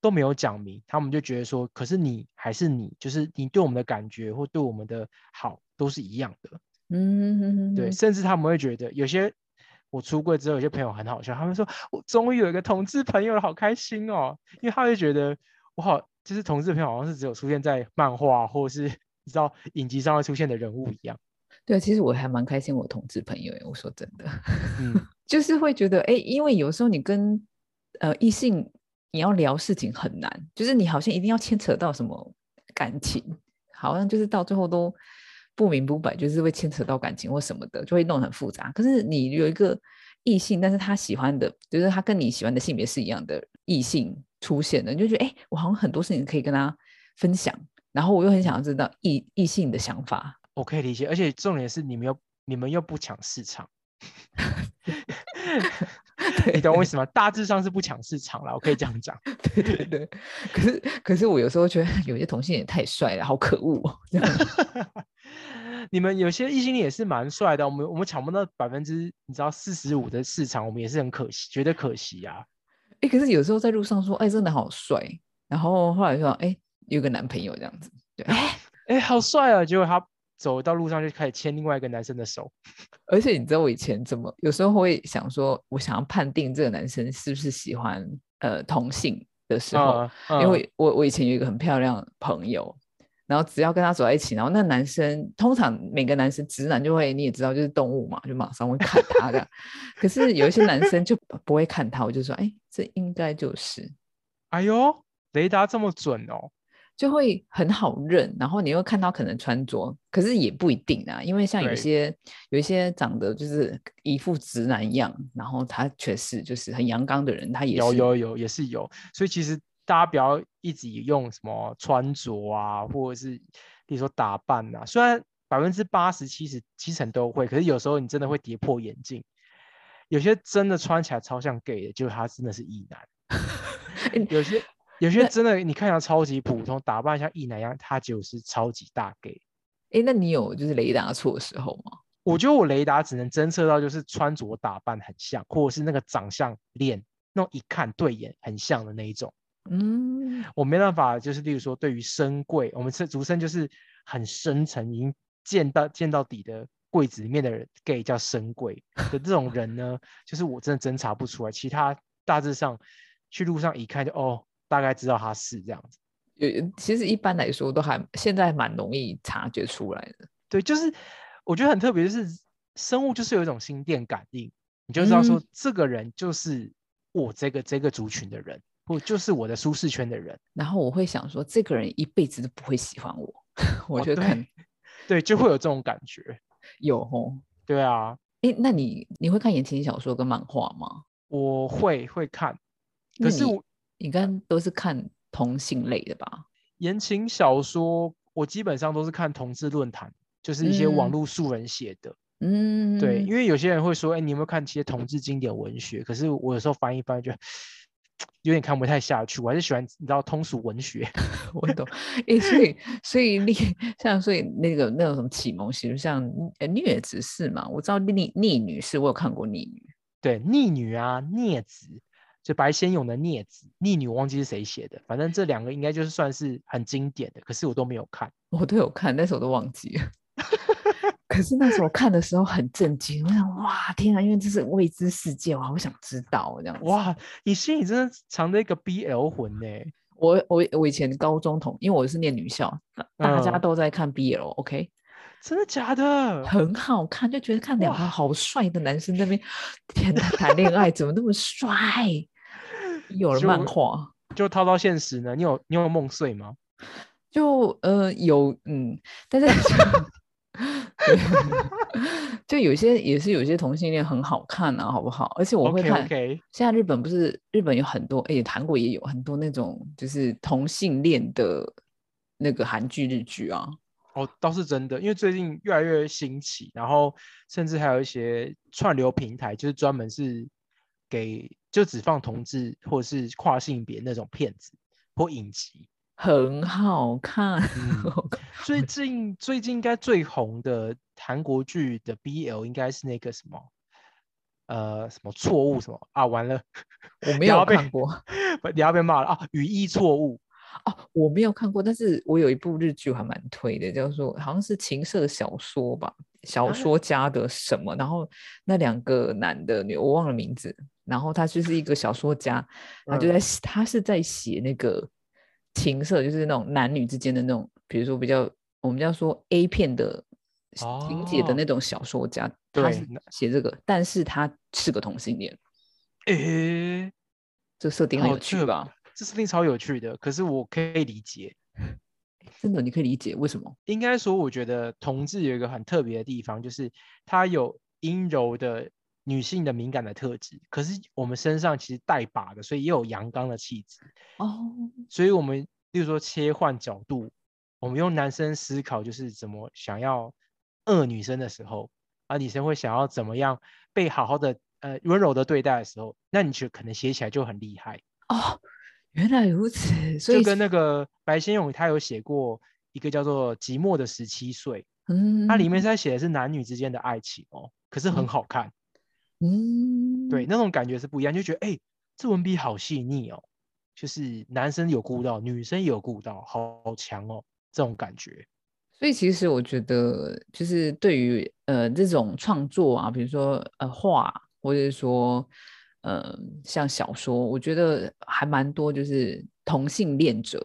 都没有讲明，他们就觉得说，可是你还是你，就是你对我们的感觉或对我们的好都是一样的，嗯，对，甚至他们会觉得有些。我出柜之后，有些朋友很好笑，他们说我终于有一个同志朋友了，好开心哦！因为他会觉得我好，就是同志朋友好像是只有出现在漫画或是 你知道影集上会出现的人物一样。对，其实我还蛮开心，我同志朋友，我说真的，嗯，就是会觉得，哎，因为有时候你跟呃异性你要聊事情很难，就是你好像一定要牵扯到什么感情，好像就是到最后都不明不白，就是会牵扯到感情或什么的，就会弄得很复杂。可是你有一个异性，但是他喜欢的，就是他跟你喜欢的性别是一样的异性出现的，你就觉得，哎，我好像很多事情可以跟他分享，然后我又很想要知道异异性的想法。我可以理解，而且重点是你们又你们又不抢市场，你懂我意思吗？大致上是不抢市场了，我可以这样讲。对对对，可是可是我有时候觉得有些同性也太帅了，好可恶哦！你们有些异性恋也是蛮帅的，我们我们抢不到百分之你知道四十五的市场，我们也是很可惜，觉得可惜啊。哎，可是有时候在路上说，哎，真的好帅，然后后来说，哎，有个男朋友这样子，对，哎，哎，好帅啊！结果他走到路上就开始牵另外一个男生的手。而且你知道我以前怎么，有时候会想说，我想要判定这个男生是不是喜欢呃同性的时候，嗯因为我我以前有一个很漂亮的朋友，然后只要跟他走在一起，然后那男生通常每个男生直男就会你也知道就是动物嘛，就马上会看他的，可是有一些男生就不会看他，我就说哎，这应该就是哎呦，雷达这么准哦。就会很好认，然后你又看到可能穿着，可是也不一定啊，因为像有些有一些长得就是一副直男样，然后他却是就是很阳刚的人，他也是有有有也是有，所以其实大家不要一直用什么穿着啊，或者是比如说打扮啊，虽然百分之八十、七十、七成都会，可是有时候你真的会跌破眼镜。有些真的穿起来超像 gay 的，就是他真的是异男；有些有些那真的你看起来超级普通，打扮像一男一样，他就是超级大 gay。哎，那你有就是雷达错的时候吗？我觉得我雷达只能侦测到就是穿着打扮很像，或者是那个长相脸那种一看对眼很像的那一种。嗯，我没办法，就是例如说，对于深柜，我们是俗称就是很深层，已经见到见到底的柜子里面的人，gay 叫深柜的这种人呢，就是我真的侦查不出来，其他大致上去路上一看就哦，大概知道他是这样子。有其实一般来说都还现在蛮容易察觉出来的。对，就是我觉得很特别，就是生物就是有一种心电感应，你就知道说、嗯这个人就是我这个这个族群的人，或就是我的舒适圈的人。然后我会想说，这个人一辈子都不会喜欢我，我哦对就看对，就会有这种感觉。有哦。对啊，哎，那你你会看言情小说跟漫画吗？我会会看，可是我应该都是看同性类的吧？言情小说我基本上都是看同志论坛，就是一些网嗯络素人写的。嗯，对，因为有些人会说，哎，你有没有看一些同志经典文学？可是我有时候翻一翻，就有点看不太下去。我还是喜欢你知道通俗文学。我懂。诶，所以所以逆 像所以那个那种什么启蒙其实像呃虐子是嘛？我知道逆逆女是我有看过逆女，对，逆女啊，孽子，就白先勇的孽子，逆女我忘记是谁写的，反正这两个应该就是算是很经典的，可是我都没有看。我都有看，但是我都忘记了。可是那时候看的时候很震惊，我想哇天啊，因为这是未知世界，我好想知道这样子。哇，你心里真的藏着一个 BL 魂呢、我我我以前高中同，因为我是念女校，大大家嗯都在看 BL，OK，、真的假的？很好看，就觉得看两个哇好帅的男生在那边天呐，谈恋爱，怎么那么帅？有了漫画，就套到现实呢？你有你有梦碎吗？就呃有嗯，但是 对 就有些也是有些同性恋很好看啊，好不好？而且我会看现在日本不是日本有很多，哎，韩国也有很多那种就是同性恋的那个韩剧、日剧啊。哦，倒是真的，因为最近越来越兴起，然后甚至还有一些串流平台，就是专门是给就只放同志或是跨性别那种片子或影集。很好看。嗯最近最近应该最红的韩国剧的 BL 应该是那个什么，呃，什么错误什么啊？完了，我没有看过 你要被骂了啊！语义错误，哦，我没有看过，但是我有一部日剧还蛮推的，叫做好像是情色小说吧，小啊说家的什么，然后那两个男的女我忘了名字，然后他就是一个小说家，他就嗯在写他是在写那个情色，就是那种男女之间的那种，比如说比较我们叫说 A 片的情节的哦那种小说家，他写这个，但是他是个同性恋，诶，这设定很有趣吧？这设定超有趣的，可是我可以理解。真的，你可以理解为什么？应该说，我觉得同志有一个很特别的地方，就是他有阴柔的女性的敏感的特质，可是我们身上其实带把的，所以也有阳刚的气质。哦，所以我们例如说切换角度，我们用男生思考，就是怎么想要恶女生的时候，而女生会想要怎么样被好好的呃温柔的对待的时候，那你就可能写起来就很厉害。哦，原来如此，所以就跟那个白先勇他有写过一个叫做《寂寞的十七岁》，嗯，它里面是在写的是男女之间的爱情哦，可是很嗯好看，嗯，对，那种感觉是不一样，就觉得哎、这文笔好细腻哦，就是男生有顾到，女生也有顾到，好好强哦，这种感觉。所以其实我觉得，就是对于呃这种创作啊，比如说呃画，或者是说呃像小说，我觉得还蛮多，就是同性恋者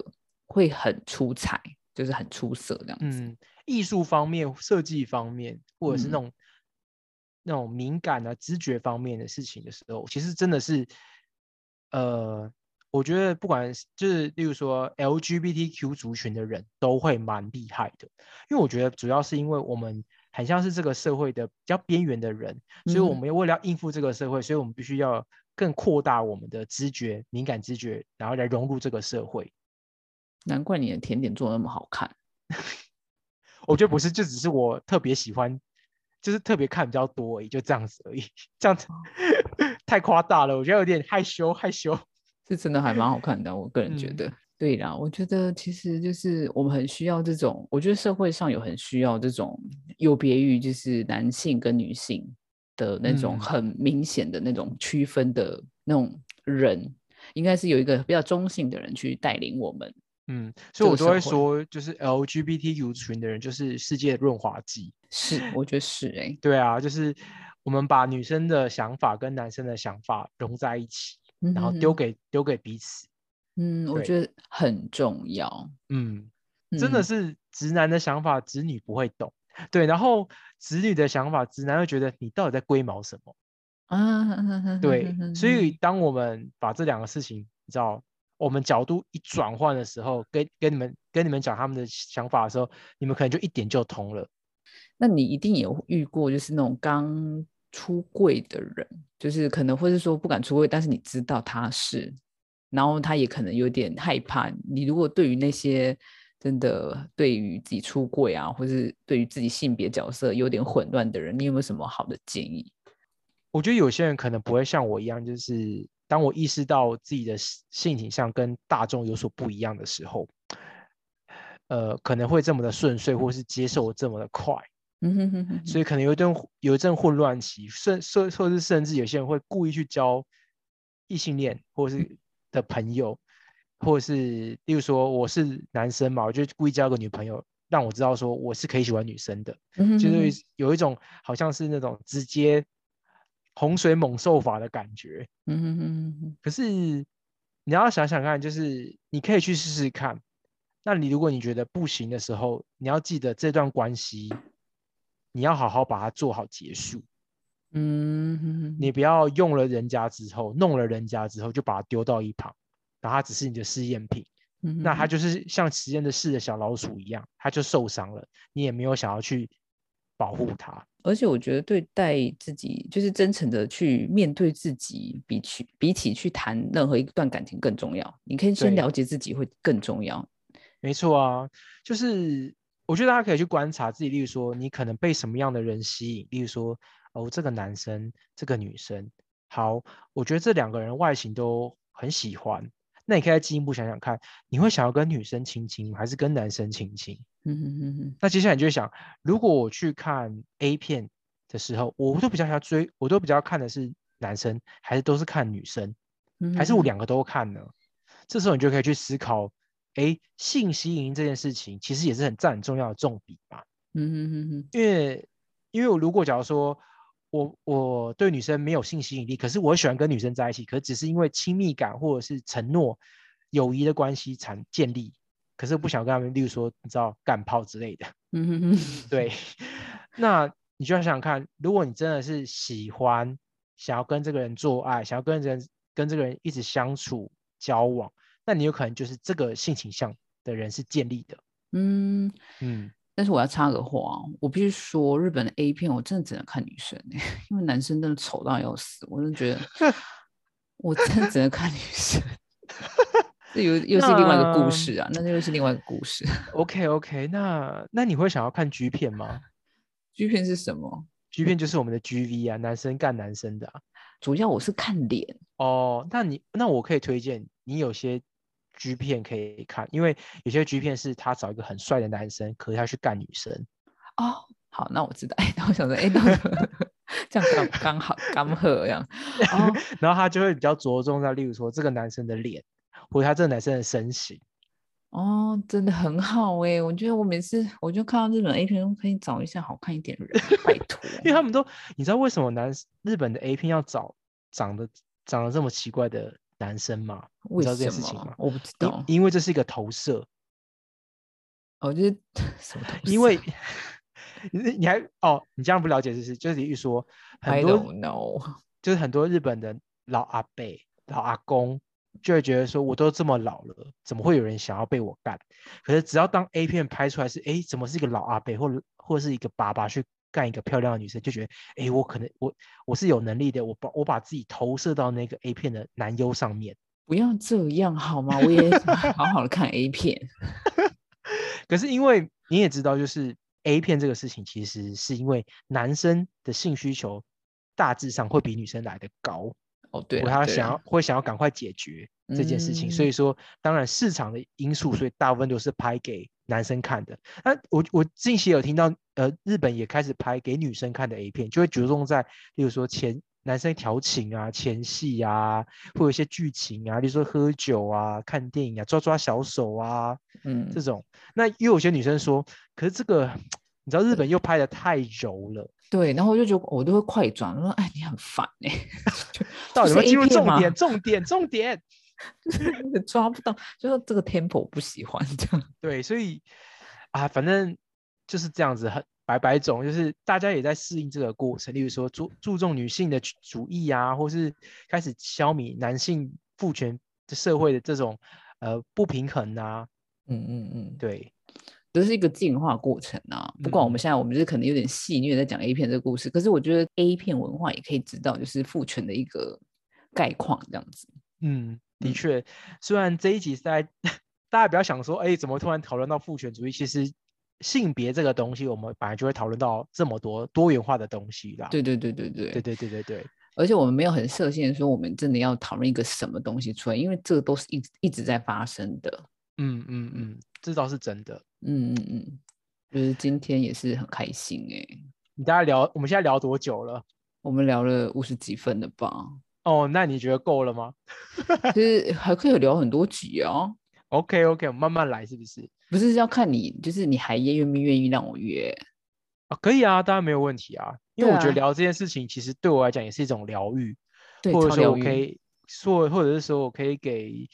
会很出彩，就是很出色这样子。嗯，艺术方面、设计方面，或者是那嗯种、那种敏感啊、知觉方面的事情的时候，其实真的是，呃，我觉得不管是就是例如说 LGBTQ 族群的人都会蛮厉害的，因为我觉得主要是因为我们很像是这个社会的比较边缘的人，所以我嗯们为了要应付这个社会，所以我们必须要更扩大我们的知觉、敏感知觉，然后来融入这个社会。难怪你的甜点做的那么好看。我觉得不是，就只是我特别喜欢，就是特别看比较多而已，就这样子而已。这样子 太夸大了，我觉得有点害羞害羞。是真的还蛮好看的，我个人觉嗯得。对啦，我觉得其实就是我们很需要这种，我觉得社会上有很需要这种有别于就是男性跟女性的那种嗯很明显的那种区分的那种人，应该是有一个比较中性的人去带领我们。嗯，所以我都会说，就是 LGBTQ 群的人就是世界润滑剂。是，我觉得是哎、对啊，就是我们把女生的想法跟男生的想法融在一起，然后丢嗯给丢给彼此。嗯，我对觉得很重要。嗯，真的嗯是直男的想法，直女不会懂。对，然后直女的想法，直男会觉得你到底在龟毛什么？啊，对，所以当我们把这两个事情，你知道，我们角度一转换的时候，跟跟你们跟你们讲他们的想法的时候，你们可能就一点就通了。那你一定有遇过，就是那种刚出柜的人，就是可能或是说不敢出柜，但是你知道他是，然后他也可能有点害怕。你如果对于那些真的对于自己出柜啊，或是对于自己性别角色有点混乱的人，你有没有什么好的建议？我觉得有些人可能不会像我一样，就是当我意识到自己的性性倾向跟大众有所不一样的时候，呃，可能会这么的顺遂，或是接受这么的快。嗯哼哼哼所以可能有一段有一阵混乱期，甚甚或是甚至有些人会故意去交异性恋或者是的朋友，或者是例如说我是男生嘛，我就故意交个女朋友，让我知道说我是可以喜欢女生的，就嗯哼哼哼是有一种好像是那种直接洪水猛兽法的感觉。嗯哼哼哼哼可是你要想想看，就是你可以去试试看。那你如果你觉得不行的时候，你要记得这段关系，你要好好把它做好结束。嗯哼哼你不要用了人家之后，弄了人家之后就把它丢到一旁，然后它只是你的试验品，哼那它就是像实验的试的小老鼠一样，它就受伤了，你也没有想要去保护它。而且我觉得对待自己，就是真诚的去面对自己，比去比起去谈任何一段感情更重要。你可以先对了解自己会更重要。没错啊，就是我觉得大家可以去观察自己，例如说你可能被什么样的人吸引，例如说哦这个男生，这个女生，好，我觉得这两个人外形都很喜欢，那你可以再进一步想想看，你会想要跟女生亲亲，还是跟男生亲亲？嗯嗯嗯嗯，那接下来你就会想，如果我去看 A 片的时候，我都比较想追，我都比较看的是男生，还是都是看女生，还是我嗯两个都看呢？这时候你就可以去思考，哎，性吸引这件事情其实也是很占很重要的重比吧。嗯哼哼哼，因为因为我如果假如说我我对女生没有性吸引力，可是我喜欢跟女生在一起，可是只是因为亲密感或者是承诺、友谊的关系才建立，可是不想跟他们，例如说你知道干炮之类的，嗯哼哼，对，那你就要想想看，如果你真的是喜欢，想要跟这个人做爱，想要跟人跟这个人一直相处交往，那你有可能就是这个性倾向的人是建立的，嗯。嗯。但是我要插个话，我必须说，日本的 A 片我真的只能看女生、欸，因为男生真的丑到要死，我真的觉得我真的只能看女生。这又又是另外一个故事啊，那又是另外一个故事。OK OK，那那你会想要看 G 片吗 G 片是什么？？G 片就是我们的 GV 啊，男生干男生的啊。主要我是看脸，哦，那你那我可以推荐你有些 G 片可以看，因为有些 G 片是他找一个很帅的男生，可是他去干女生。哦，好，那我知道。哎，那我想说，哎，那我 这样刚刚好刚好这样。哦，然后他就会比较着重在，例如说这个男生的脸，或者他这个男生的身形。哦，真的很好哎、我觉得我每次我就看到日本 A 片，可以找一下好看一点的人，拜托。因为他们都，你知道为什么男日本的 A 片要找长得长得这么奇怪的男生吗？你为知道这件什么事情吗？我不知道。因为这是一个投射，哦，就是 什么东西？因为 你你还哦，你这样不了解就是就是一说很多。就是很多日本的老阿伯、老阿公就会觉得说，我都这么老了，怎么会有人想要被我干？可是只要当 A 片拍出来是，哎，怎么是一个老阿伯或者或者是一个爸爸去干一个漂亮的女生，就觉得，哎，我可能我我是有能力的，我把我把自己投射到那个 A 片的男优上面。不要这样好吗？我也想好好的看 A 片。可是因为你也知道，就是 A 片这个事情，其实是因为男生的性需求大致上会比女生来的高。哦，对我了，对了他想要会想要赶快解决这件事情，所嗯以说当然市场的因素，所以大部分都是拍给男生看的。那我我近期有听到，呃，日本也开始拍给女生看的 A 片，就会着重在，例如说前男生调情啊、前戏啊，会有一些剧情啊，例如说喝酒啊、看电影啊、抓抓小手啊嗯这，种。那又有些女生说，可是这个 你知道日本又拍的太柔了。对，然后我就觉得我都会快转，我说哎，你很烦哎、就 到底有没有这是进入重点？重点，重点。就是那个抓不到，就说这个 tempo 我不喜欢这样。对，所以啊，反正就是这样子，很百百种，就是大家也在适应这个过程。例如说注注重女性的主主义啊，或是开始消弭男性父权的社会的这种呃不平衡啊。嗯嗯嗯，对，这是一个进化过程啊。不管我嗯们现在，我们就是可能有点戏谑在讲 A 片这个故事，可是我觉得 A 片文化也可以知道，就是父权的一个概况这样子。嗯，的嗯确，虽然这一集是在 大家不要想说，哎，怎么突然讨论到父权主义？其实性别这个东西，我们本来就会讨论到这么多多元化的东西啦。对对对对对对对对对对。而且我们没有很设限说我们真的要讨论一个什么东西出来，因为这个都是一直一直在发生的。嗯嗯嗯，这倒是真的。嗯嗯嗯，就是今天也是很开心哎、你大概聊，我们现在聊多久了？我们聊了五十几分了吧？哦，那你觉得够了吗其实还可以聊很多集啊？OK OK，我们慢慢来，是不是？不是要看你，就是你还愿不愿意让我约？啊，可以啊，当然没有问题啊。因为我觉得聊这件事情，其实对我来讲也是一种疗愈，对，或者说。我可以说，或者是说我可以给，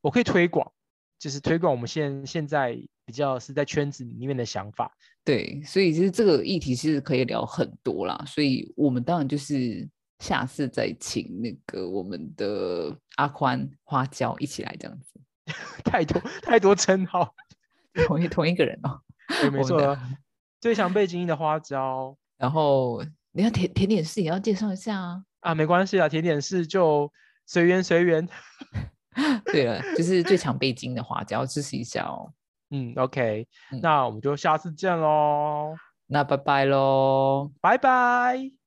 我可以推广，就是推广我们现现在比较是在圈子里面的想法。对，所以其实这个议题其实可以聊很多啦，所以我们当然就是下次再请那个我们的阿宽花椒一起来这样子，太多太多称号，同一同一个人哦。对，没错啊。最强背景音的花椒然后你要甜甜点师也要介绍一下啊。啊，没关系啊，甜点是就随缘随缘。对了，就是最强背筋的花椒，支持一下哦。嗯，OK，嗯那我们就下次见喽，那拜拜喽。拜拜。